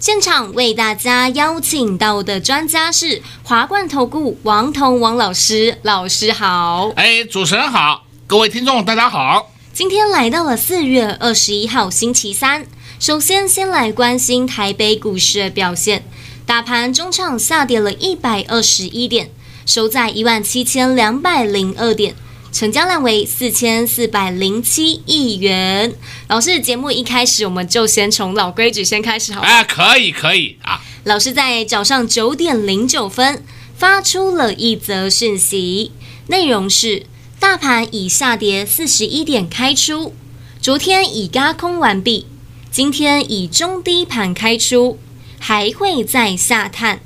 现场为大家邀请到的专家是华冠投顾王彤王老师，老师好。哎，主持人好，各位听众大家好。今天来到了四月二十一号星期三，首先先来关心台北股市的表现，大盘中场下跌了一百二十一点，收在一万七千两百零二点。成交量为四千四百零七亿元。老师，节目一开始我们就先从老规矩先开始好，好啊，可以，可以啊。老师在早上九点零九分发出了一则讯息，内容是：大盘已下跌四十一点开出，昨天已轧空完毕，今天以中低盘开出，还会再下探，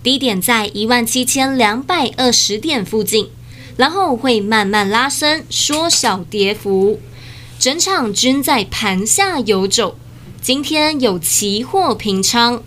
低点在一万七千两百二十点附近。然后会慢慢拉升，缩小跌幅，整场均在盘下游走。今天有期货平仓，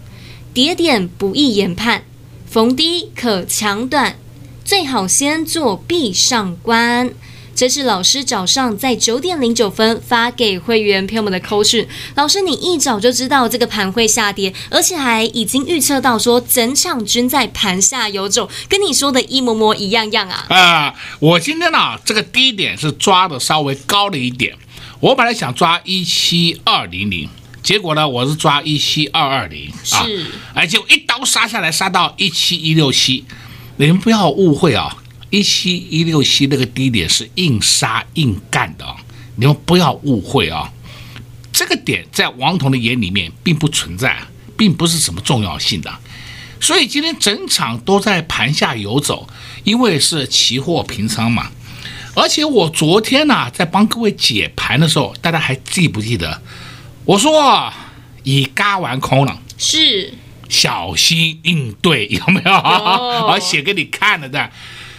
跌点不易研判，逢低可抢短，最好先做壁上观。这是老师早上在九点零九分发给会员朋友们的口讯。老师，你一早就知道这个盘会下跌，而且还已经预测到说整场均在盘下游走，跟你说的一模模一样样啊！啊，我今天呢，这个低点是抓的稍微高了一点。我本来想抓一七二零零，结果呢，我是抓一七二二零啊，而且我一刀杀下来，杀到一七一六七。你们不要误会啊。一七一六七那个低点是硬杀硬干的啊，你们不要误会啊！这个点在王彤的眼里面并不存在，并不是什么重要性的。所以今天整场都在盘下游走，因为是期货平仓嘛。而且我昨天呢，在帮各位解盘的时候，大家还记不记得？我说已嘎完空了，是小心应对，有没有？我写给你看了的。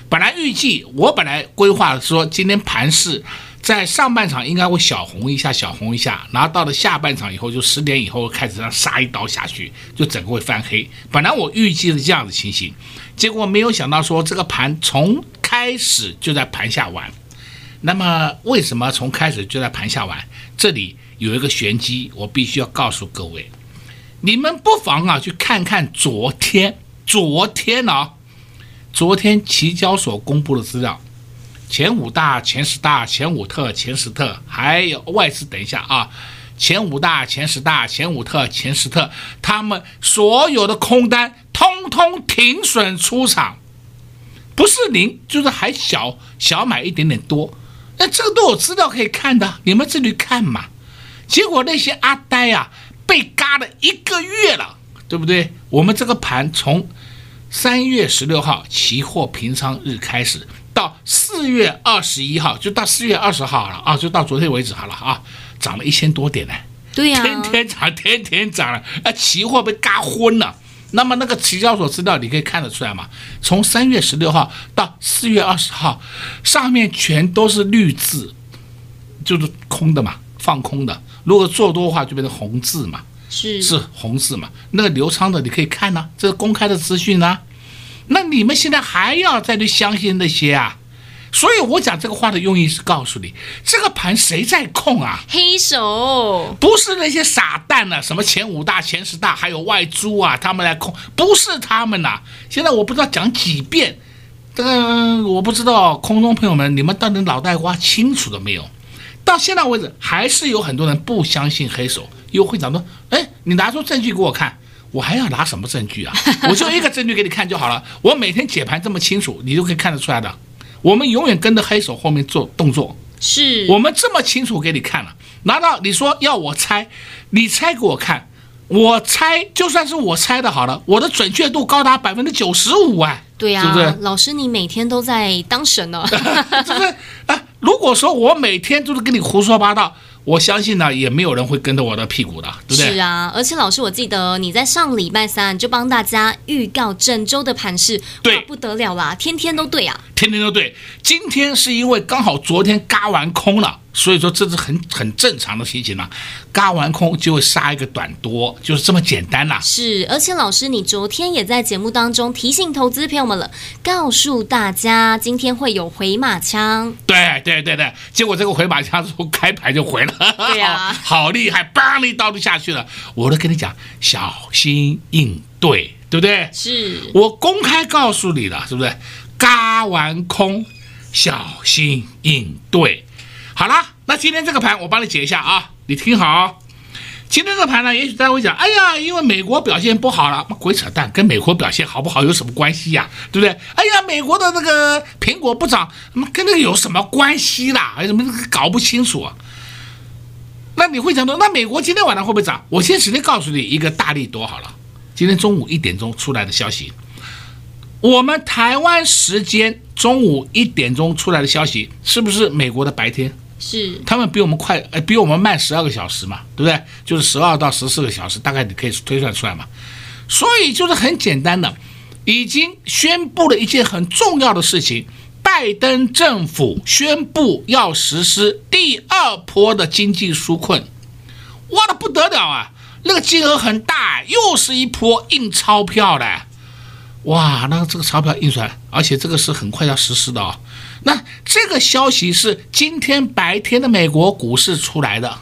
本来预计，我本来规划说，今天盘势在上半场应该会小红一下，小红一下，然后到了下半场以后，就十点以后开始让杀一刀下去，就整个会翻黑。本来我预计是这样的情形，结果没有想到说这个盘从开始就在盘下玩。那么为什么从开始就在盘下玩？这里有一个玄机，我必须要告诉各位，你们不妨啊去看看昨天，昨天呢、啊。昨天期交所公布的资料，前五大、前十大、前五特、前十特，还有外资。等一下啊，前五大、前十大、前五特、前十特，他们所有的空单通通停损出场，不是零就是还小小买一点点多，那这个都有资料可以看的，你们自己看嘛。结果那些阿呆啊，被嘎了一个月了，对不对？我们这个盘从。三月十六号期货平仓日开始，到四月二十一号，就到四月二十号了啊，就到昨天为止好了啊，涨了一千多点呢。对呀、啊，天天涨，天天涨了，啊，期货被嘎昏了。那么那个期交所资料你可以看得出来吗？从三月十六号到四月二十号，上面全都是绿字，就是空的嘛，放空的。如果做多的话，就变成红字嘛。是是红字嘛？那个流仓的你可以看呐、啊，这是公开的资讯呐。那你们现在还要再去相信那些啊？所以我讲这个话的用意是告诉你，这个盘谁在控啊？黑手不是那些傻蛋啊，什么前五大、前十大，还有外租啊，他们来控，不是他们呐、啊。现在我不知道讲几遍，这个我不知道空中朋友们，你们到底脑袋瓜清楚了没有？到现在为止，还是有很多人不相信黑手。又会讲说，哎，你拿出证据给我看，我还要拿什么证据啊？我就一个证据给你看就好了。我每天解盘这么清楚，你就可以看得出来的。我们永远跟着黑手后面做动作，是我们这么清楚给你看了。拿到你说要我猜，你猜给我看，我猜就算是我猜的好了，我的准确度高达百分之九十五啊！对呀、啊，是不是？老师，你每天都在当神呢、哦，是不是啊？如果说我每天都是跟你胡说八道。我相信呢，也没有人会跟着我的屁股的，对不对？是啊，而且老师，我记得你在上礼拜三就帮大家预告整周的盘势，对，不得了啦，天天都对啊，天天都对。今天是因为刚好昨天嘎完空了。所以说这是很很正常的事情嘛，嘎完空就会杀一个短多，就是这么简单啦。是，而且老师，你昨天也在节目当中提醒投资朋友们了，告诉大家今天会有回马枪。对对对对，结果这个回马枪从开盘就回了。对呀、啊，好厉害，砰的一刀就下去了。我都跟你讲，小心应对，对不对？是我公开告诉你了，是不是？嘎完空，小心应对。好了，那今天这个盘我帮你解一下啊，你听好。今天这个盘呢，也许大家会讲，哎呀，因为美国表现不好了，鬼扯淡，跟美国表现好不好有什么关系呀？对不对？哎呀，美国的那个苹果不涨，跟那个有什么关系啦？哎，怎么搞不清楚啊？那你会讲到，那美国今天晚上会不会涨？我先直接告诉你一个大利多好了。今天中午一点钟出来的消息，我们台湾时间中午一点钟出来的消息，是不是美国的白天？是，他们比我们快，呃，比我们慢十二个小时嘛，对不对？就是十二到十四个小时，大概你可以推算出来嘛。所以就是很简单的，已经宣布了一件很重要的事情，拜登政府宣布要实施第二波的经济纾困，哇，的不得了啊！那个金额很大，又是一波印钞票的，哇，那这个钞票印出来，而且这个是很快要实施的哦。那这个消息是今天白天的美国股市出来的，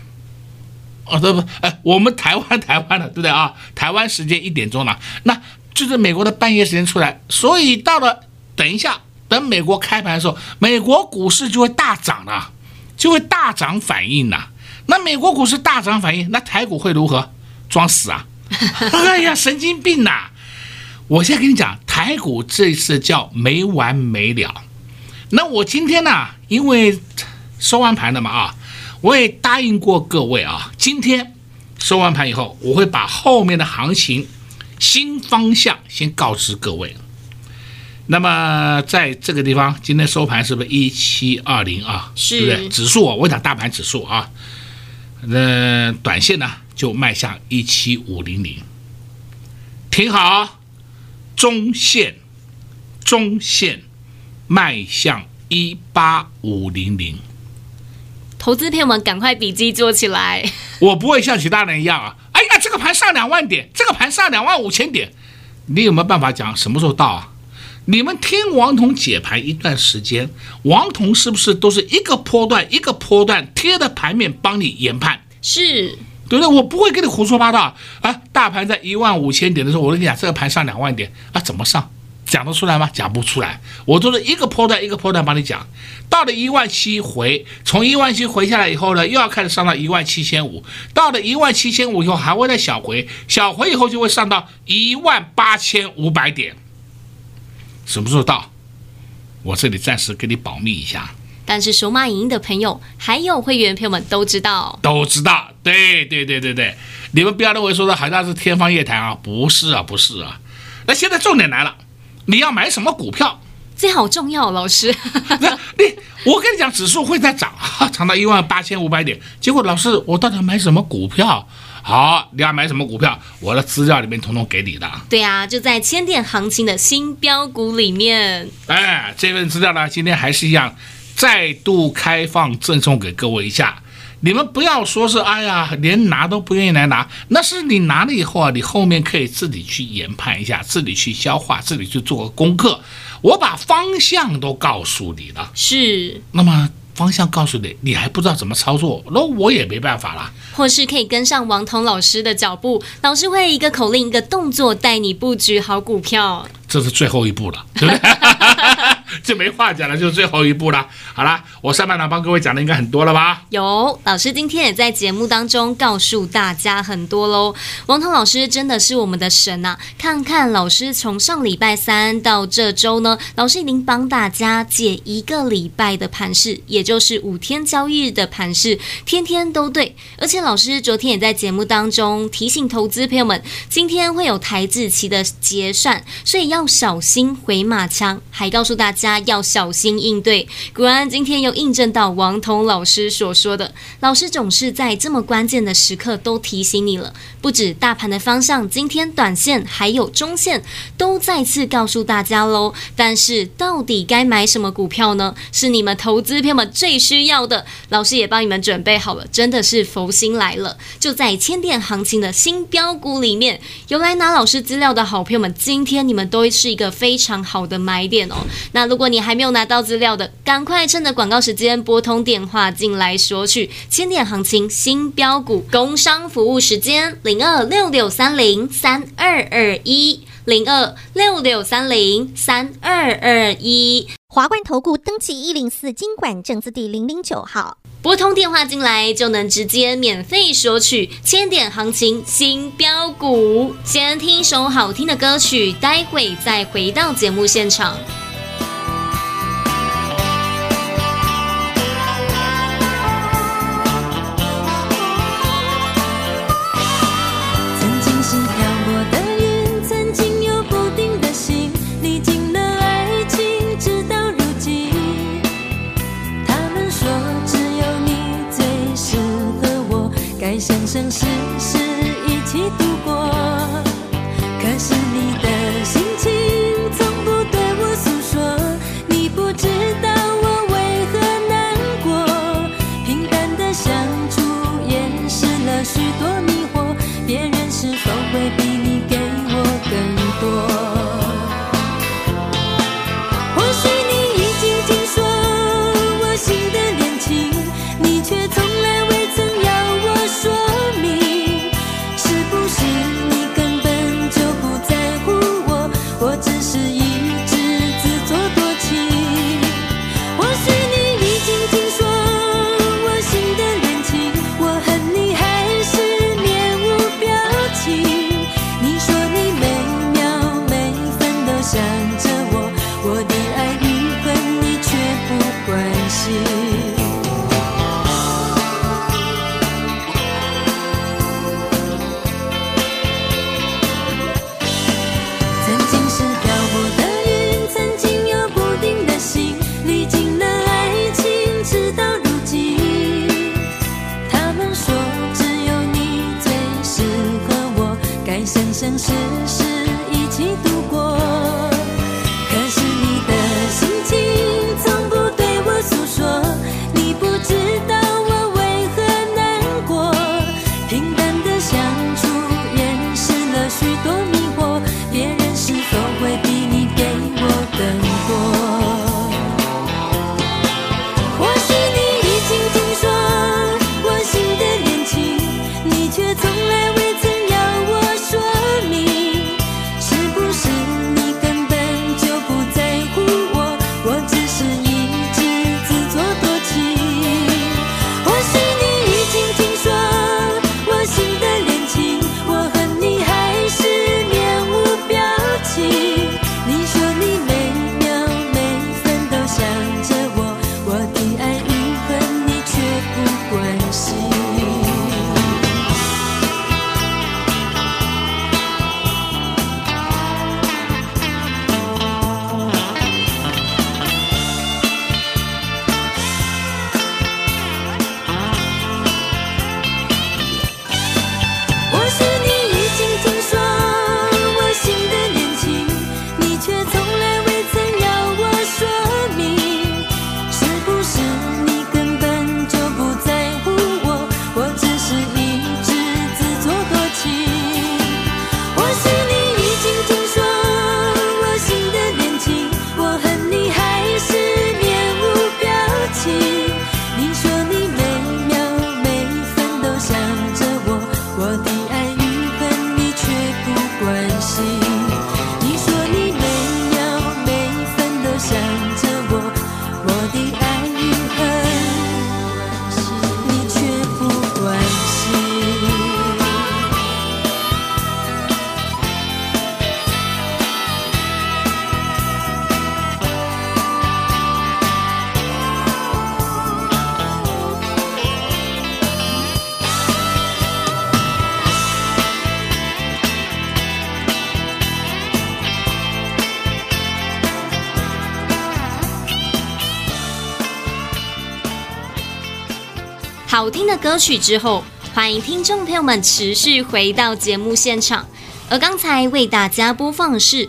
哦，对不？哎，我们台湾台湾的，对不对啊？台湾时间一点钟了，那就是美国的半夜时间出来，所以到了等一下，等美国开盘的时候，美国股市就会大涨了，就会大涨反应了。那美国股市大涨反应，那台股会如何？装死啊？哎呀，神经病呐！我现在跟你讲，台股这次叫没完没了。那我今天呢，因为收完盘了嘛啊，我也答应过各位啊，今天收完盘以后，我会把后面的行情新方向先告知各位。那么在这个地方，今天收盘是不是一七二零啊？是，对不对？指数啊，我讲大盘指数啊，那短线呢就迈向一七五零零，挺好。中线，中线。迈向一八五零零，投资朋友们赶快笔记做起来。我不会像其他人一样啊！哎呀，这个盘上两万点，这个盘上两万五千点，你有没有办法讲什么时候到啊？你们听王彤解盘一段时间，王彤是不是都是一个波段一个波段贴的盘面帮你研判？是，对不对？我不会跟你胡说八道啊！大盘在一万五千点的时候，我跟你讲，这个盘上两万点啊，怎么上？讲得出来吗？讲不出来，我都是一个波段一个波段帮你讲。到了一万七回，从一万七回下来以后呢，又要开始上到一万七千五。到了一万七千五以后，还会再小回，小回以后就会上到一万八千五百点。什么时候到？我这里暂时给你保密一下。但是手码影音的朋友，还有会员朋友们都知道，都知道。对对对对对，你们不要认为说的好像是天方夜谭啊，不是啊，不是啊。那现在重点来了。你要买什么股票？这好重要，老师。你，我跟你讲，指数会在涨，涨到一万八千五百点。结果，老师，我到底要买什么股票？好，你要买什么股票？我的资料里面统统给你的。对啊，就在千点行情的新标股里面。哎，这份资料呢，今天还是一样，再度开放赠送给各位一下。你们不要说是，哎呀，连拿都不愿意来拿，那是你拿了以后啊，你后面可以自己去研判一下，自己去消化，自己去做个功课。我把方向都告诉你了，是。那么方向告诉你，你还不知道怎么操作，那我也没办法了。或是可以跟上王彤老师的脚步，老师会一个口令一个动作带你布局好股票。这是最后一步了，对不对？这没话讲了，就是最后一步了。好了，我上半场帮各位讲的应该很多了吧？有，老师今天也在节目当中告诉大家很多喽。王彤老师真的是我们的神呐、看看老师从上礼拜三到这周呢，老师已经帮大家解一个礼拜的盘势，也就是五天交易日的盘势，天天都对。而且老师昨天也在节目当中提醒投资朋友们，今天会有台子期的结算，所以要要小心回马枪，还告诉大家。要小心应对。果然，今天又印证到王彤老师所说的，老师总是在这么关键的时刻都提醒你了。不止大盘的方向，今天短线还有中线都再次告诉大家喽。但是，到底该买什么股票呢？是你们投资朋友们最需要的。老师也帮你们准备好了，真的是佛心来了。就在千点行情的新标股里面，有来拿老师资料的好朋友们，今天你们都会是一个非常好的买点哦。那如果你还没有拿到资料的，赶快趁着广告时间拨通电话进来索取千点行情新标股工商服务时间零二六六三零三二二一零二六六三零三二二一华冠投顾登记一零四金管证字第零零九号，拨通电话进来就能直接免费索取千点行情新标股。先听一首好听的歌曲，待会再回到节目现场。生生世世一起度过。好听的歌曲之后，欢迎听众朋友们持续回到节目现场。而刚才为大家播放的是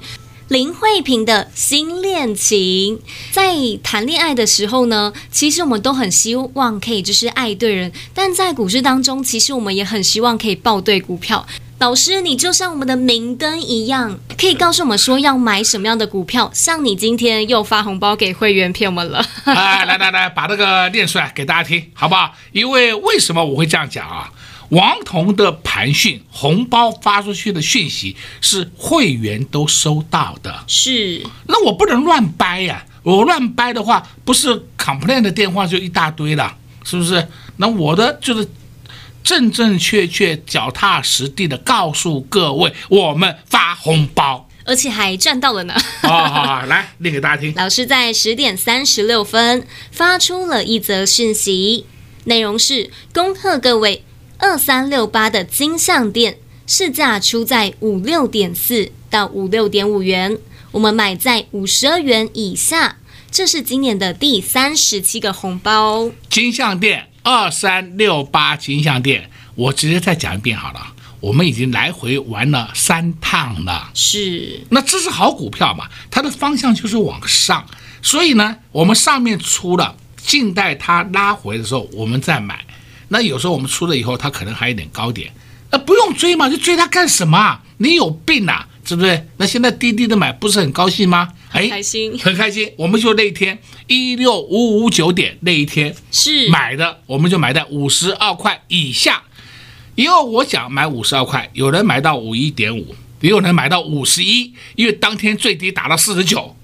林慧萍的新恋情。在谈恋爱的时候呢，其实我们都很希望可以就是爱对人，但在股市当中，其实我们也很希望可以抱对股票。老师，你就像我们的明灯一样，可以告诉我们说要买什么样的股票。像你今天又发红包给会员骗我们了。来来来来，把这个念出来给大家听，好不好？因为为什么我会这样讲啊？王彤的盘讯红包发出去的讯息是会员都收到的，是。那我不能乱掰呀、啊，我乱掰的话，不是 complain 的电话就一大堆了，是不是？那我的就是。正正确确、脚踏实地的告诉各位，我们发红包，而且还赚到了呢！好好好，来念给大家听。老师在十点三十六分发出了一则讯息，内容是恭贺各位二三六八的金像店市价出在五六点四到五六点五元，我们买在五十二元以下，这是今年的第三十七个红包。金像电。二三六八金像店，我直接再讲一遍好了。我们已经来回玩了三趟了，是。那这是好股票嘛？它的方向就是往上，所以呢，我们上面出了，静待它拉回的时候，我们再买。那有时候我们出了以后，它可能还有点高点，那不用追嘛，就追它干什么？你有病啊，是不是？那现在滴滴的买，不是很高兴吗？很开心，很开心。我们就那一天一六五五九点那一天是买的，我们就买在五十二块以下。因为我想买五十二块，有人买到五一点五，也有人买到五十一，因为当天最低打到四十九，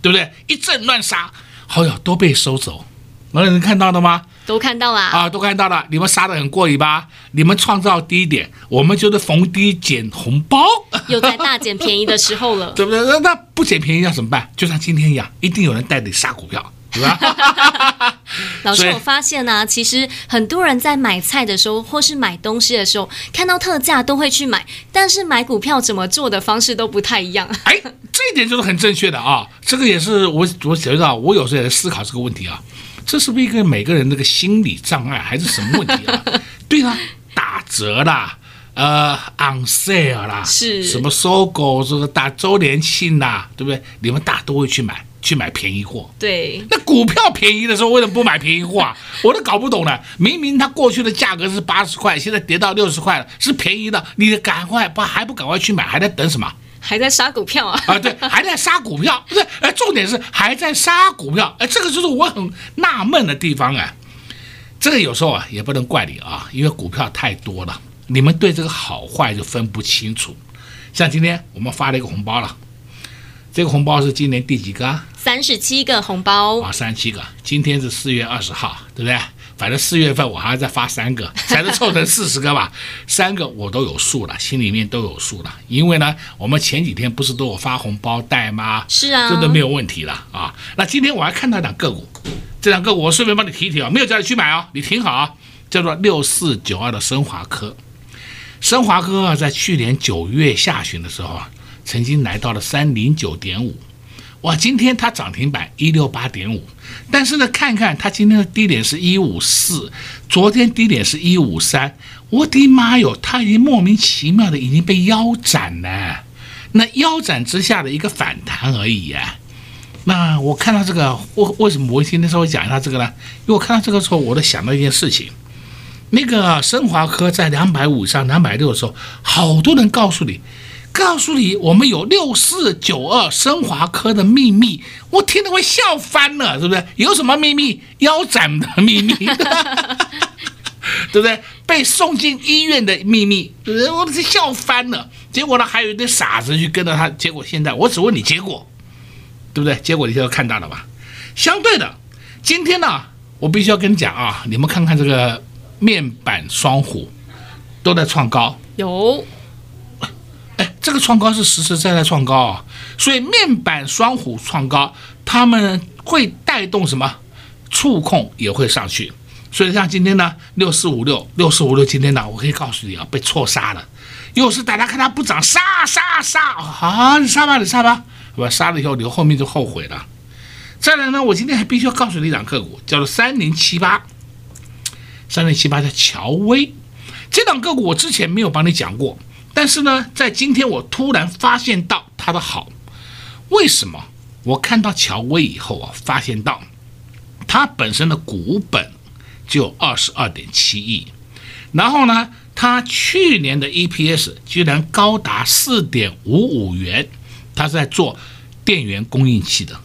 对不对？一阵乱杀，好友，都被收走。有人看到的吗？都看到了啊，都看到了。你们杀的很过瘾吧？你们创造低点，我们就是逢低捡红包，又在大捡便宜的时候了，对不对？那那不捡便宜要怎么办？就像今天一样，一定有人带你杀股票，对吧？老师，我发现呢、啊，其实很多人在买菜的时候，或是买东西的时候，看到特价都会去买，但是买股票怎么做的方式都不太一样。哎，这一点就是很正确的啊！这个也是我我觉得我有时候也在思考这个问题啊。这是不是一个每个人那个心理障碍，还是什么问题啊？对啊，打折啦，呃，on sale 啦，是什么搜狗这个打周年庆啦，对不对？你们大都会去买，去买便宜货。对，那股票便宜的时候，为什么不买便宜货啊？我都搞不懂了。明明它过去的价格是八十块，现在跌到六十块了，是便宜的，你赶快不还不赶快去买，还在等什么？还在杀股票啊？啊，对，还在杀股票，不是？哎，重点是还在杀股票，哎，这个就是我很纳闷的地方啊。这个有时候啊，也不能怪你啊，因为股票太多了，你们对这个好坏就分不清楚。像今天我们发了一个红包了，这个红包是今年第几个啊？三十七个红包啊，三十七个。今天是四月二十号，对不对？反正四月份我还要再发三个，才能凑成四十个吧。三个我都有数了，心里面都有数了。因为呢，我们前几天不是都有发红包袋吗？是啊，这都没有问题了啊。那今天我还看到两个股，这两个股我顺便帮你提一提啊，没有叫你去买啊，你听好啊，叫做六四九二的升华科。升华科啊，在去年九月下旬的时候啊，曾经来到了三零九点五。哇，今天它涨停板一六八点五，但是呢，看看它今天的低点是一五四，昨天低点是一五三，我的妈哟，它已经莫名其妙的已经被腰斩了，那腰斩之下的一个反弹而已啊。那我看到这个，为为什么我今天稍微讲一下这个呢？因为我看到这个时候，我都想到一件事情，那个升华科在两百五上两百六的时候，好多人告诉你。告诉你，我们有六四九二升华科的秘密，我听得我笑翻了，是不是？有什么秘密？腰斩的秘密，对不对？被送进医院的秘密，对不对？我都是笑翻了。结果呢，还有一堆傻子去跟着他。结果现在，我只问你结果，对不对？结果你现在看到了吧？相对的，今天呢，我必须要跟你讲啊，你们看看这个面板双虎都在创高，有。这个创高是实实在在创高啊，所以面板双虎创高，他们会带动什么？触控也会上去。所以像今天呢，六四五六，六四五六，今天呢，我可以告诉你啊，被错杀了。又是大家看它不涨，杀杀杀，好，你杀吧，你杀吧，我杀了以后，你后面就后悔了。再来呢，我今天还必须要告诉你两个股，叫做三零七八。三零七八叫乔威，这档个股我之前没有帮你讲过，但是呢，在今天我突然发现到它的好，为什么？我看到乔威以后啊，发现到它本身的股本就二十二点七亿，然后呢，它去年的 EPS 居然高达四点五五元，它是在做电源供应器的。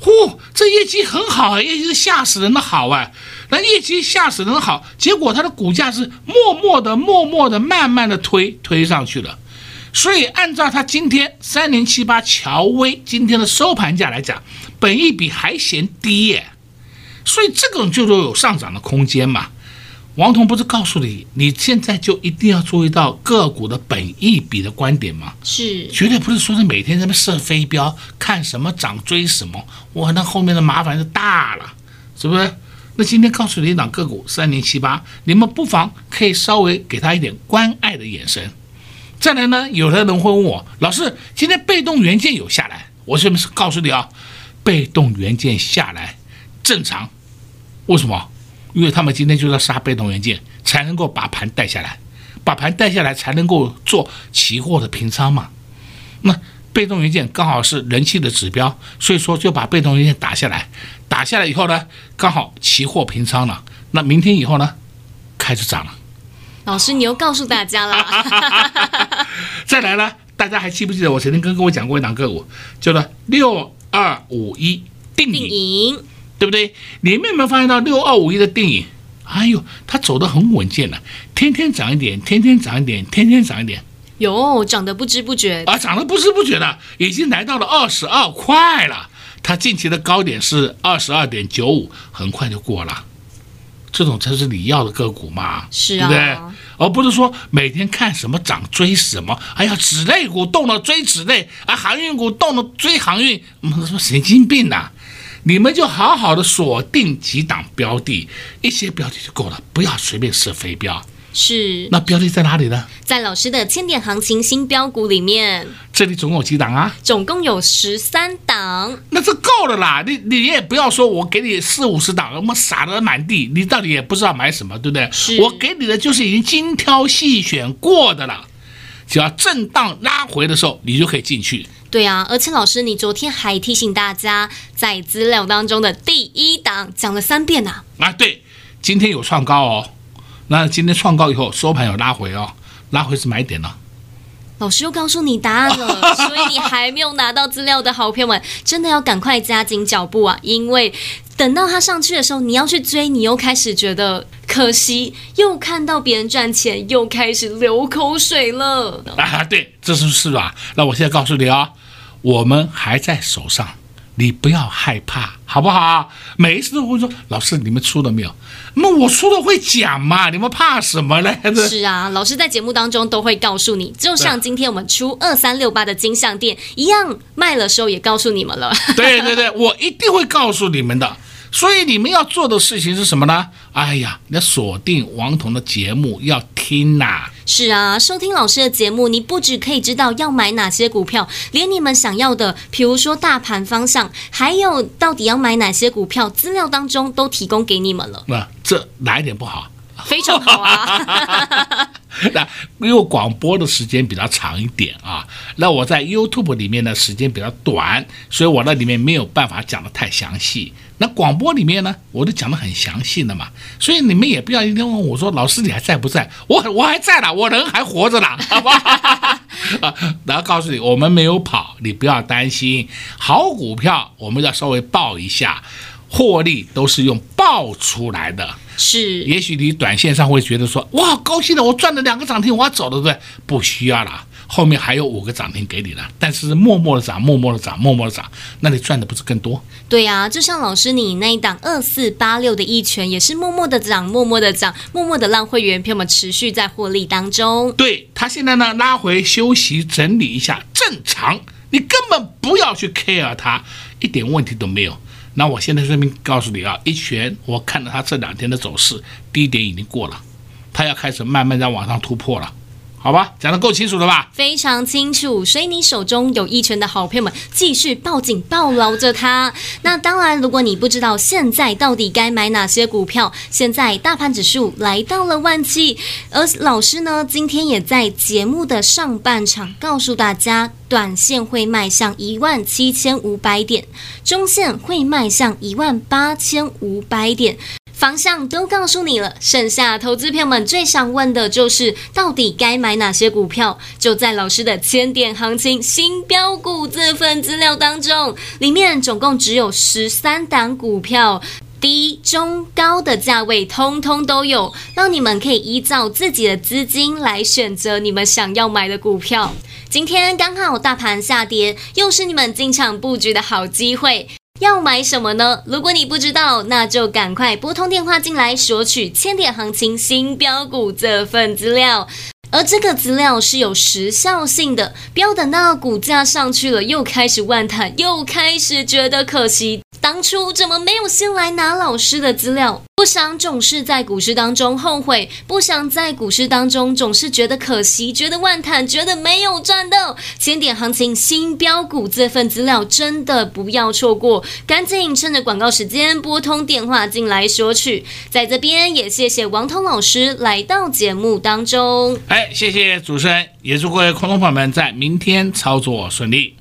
嚯，这业绩很好啊，业绩是吓死人的好啊！那业绩吓死人好，结果它的股价是默默的、默默的、慢慢的推推上去了。所以按照它今天三零七八乔威今天的收盘价来讲，本一比还嫌低耶，所以这种就都有上涨的空间嘛。王彤不是告诉你，你现在就一定要注意到个股的本一比的观点吗？是，绝对不是说是每天在那射飞镖，看什么涨追什么，哇，那后面的麻烦就大了，是不是？那今天告诉你一档个股三零七八，你们不妨可以稍微给他一点关爱的眼神。再来呢，有的人会问我，老师，今天被动元件有下来，我是不是告诉你啊？被动元件下来正常，为什么？因为他们今天就要杀被动元件，才能够把盘带下来，把盘带下来才能够做期货的平仓嘛。那被动元件刚好是人气的指标，所以说就把被动元件打下来，打下来以后呢，刚好期货平仓了。那明天以后呢，开始涨了。老师，你又告诉大家了。再来呢，大家还记不记得我曾经跟各位讲过一档个股，叫做六二五一定影。对不对？你们有没有发现到六二五一的定影？哎呦，它走得很稳健了，天天涨一点，天天涨一点，天天涨一点。有，涨得不知不觉啊，涨得不知不觉的，已经来到了二十二块了。它近期的高点是二十二点九五，很快就过了。这种才是你要的个股嘛？是啊，对不对？而不是说每天看什么涨追什么。哎呀，纸类股动了追纸类，啊，航运股动了追航运，什么神经病呐、啊！你们就好好的锁定几档标的，一些标的就够了，不要随便射飞镖。是，那标的在哪里呢？在老师的千点行情新标股里面。这里总共有几档啊？总共有十三档。那这够了啦！你你也不要说我给你四五十档，我们撒的满地，你到底也不知道买什么，对不对？是。我给你的就是已经精挑细选过的了，只要震荡拉回的时候，你就可以进去。对啊，而且老师，你昨天还提醒大家，在资料当中的第一档讲了三遍呢。啊，对，今天有创高哦。那今天创高以后收盘有拉回哦，拉回是买点了。老师又告诉你答案了，所以你还没有拿到资料的好朋友们，真的要赶快加紧脚步啊！因为等到它上去的时候，你要去追，你又开始觉得可惜，又看到别人赚钱，又开始流口水了。啊，对，这是是吧？那我现在告诉你啊、哦。我们还在手上，你不要害怕，好不好？每一次都会说，老师你们出了没有？那我出了会讲嘛，你们怕什么嘞？是啊，老师在节目当中都会告诉你，就像今天我们出二三六八的金项店一样，卖的时候也告诉你们了。对对对，我一定会告诉你们的。所以你们要做的事情是什么呢？哎呀，你要锁定王彤的节目，要听呐、啊。是啊，收听老师的节目，你不只可以知道要买哪些股票，连你们想要的，比如说大盘方向，还有到底要买哪些股票，资料当中都提供给你们了。那这哪一点不好？非常好啊。那因为广播的时间比较长一点啊，那我在 YouTube 里面的时间比较短，所以我那里面没有办法讲得太详细。那广播里面呢，我都讲得很详细的嘛，所以你们也不要一天问我说，老师你还在不在？我我还在呢，我人还活着呢，好吧？啊，然后告诉你，我们没有跑，你不要担心。好股票我们要稍微抱一下，获利都是用爆出来的。是，也许你短线上会觉得说，哇，高兴了，我赚了两个涨停，我要走了，对不对？不需要了，后面还有五个涨停给你了，但是默默的涨，默默的涨，默默的涨，那你赚的不是更多？对呀，就像老师你那一档二四八六的一拳，也是默默的涨，默默的涨，默默的让会员朋友们持续在获利当中。对，他现在呢，拉回休息整理一下，正常，你根本不要去 care 它，一点问题都没有。那我现在顺便告诉你啊，一拳，我看到它这两天的走势，低点已经过了，它要开始慢慢在往上突破了，好吧，讲得够清楚了吧？非常清楚。所以你手中有一拳的好朋友们，继续抱紧抱牢着它。那当然，如果你不知道现在到底该买哪些股票，现在大盘指数来到了万七，而老师呢，今天也在节目的上半场告诉大家，短线会迈向一万七千五百点，中线会迈向一万八千五百点。方向都告诉你了，剩下投资朋友们最想问的就是，到底该买哪些股票？就在老师的千点行情新标股这份资料当中，里面总共只有十三档股票，低、中、高的价位通通都有，让你们可以依照自己的资金来选择你们想要买的股票。今天刚好大盘下跌，又是你们进场布局的好机会。要买什么呢？如果你不知道，那就赶快拨通电话进来索取千点行情新标股这份资料。而这个资料是有时效性的，不要等到股价上去了又开始万叹，又开始觉得可惜。当初怎么没有先来拿老师的资料？不想总是在股市当中后悔，不想在股市当中总是觉得可惜，觉得万叹，觉得没有赚到。千点行情新标股这份资料真的不要错过，赶紧趁着广告时间拨通电话进来索取。在这边也谢谢王彤老师来到节目当中。哎，谢谢主持人，也祝各位观众朋友们在明天操作顺利。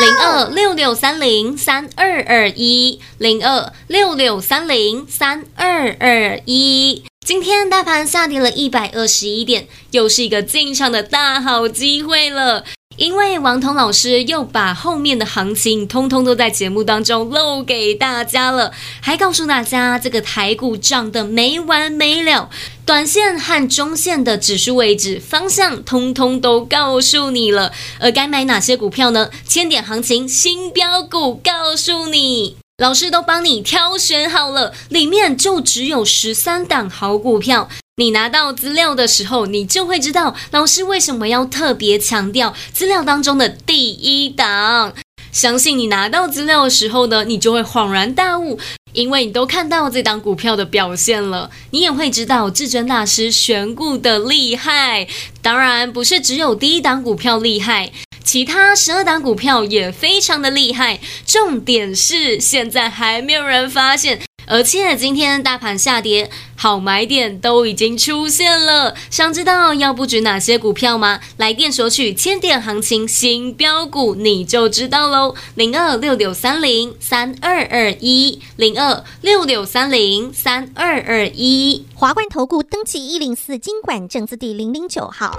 零二六六三零三二二一，零二六六三零三二二一。今天大盘下跌了一百二十一点，又是一个进场的大好机会了。因为王彤老师又把后面的行情通通都在节目当中露给大家了，还告诉大家这个台股涨得没完没了，短线和中线的指数位置方向通通都告诉你了，而该买哪些股票呢？千点行情新标股告诉你，老师都帮你挑选好了，里面就只有十三档好股票。你拿到资料的时候，你就会知道老师为什么要特别强调资料当中的第一档。相信你拿到资料的时候呢，你就会恍然大悟，因为你都看到这档股票的表现了，你也会知道至尊大师选股的厉害。当然，不是只有第一档股票厉害，其他十二档股票也非常的厉害。重点是现在还没有人发现。而且今天大盘下跌，好买点都已经出现了。想知道要布局哪些股票吗？来电索取千点行情新标股，你就知道喽。零二六六三零三二二一，零二六六三零三二二一。华冠投顾登记一零四金管证字第零零九号。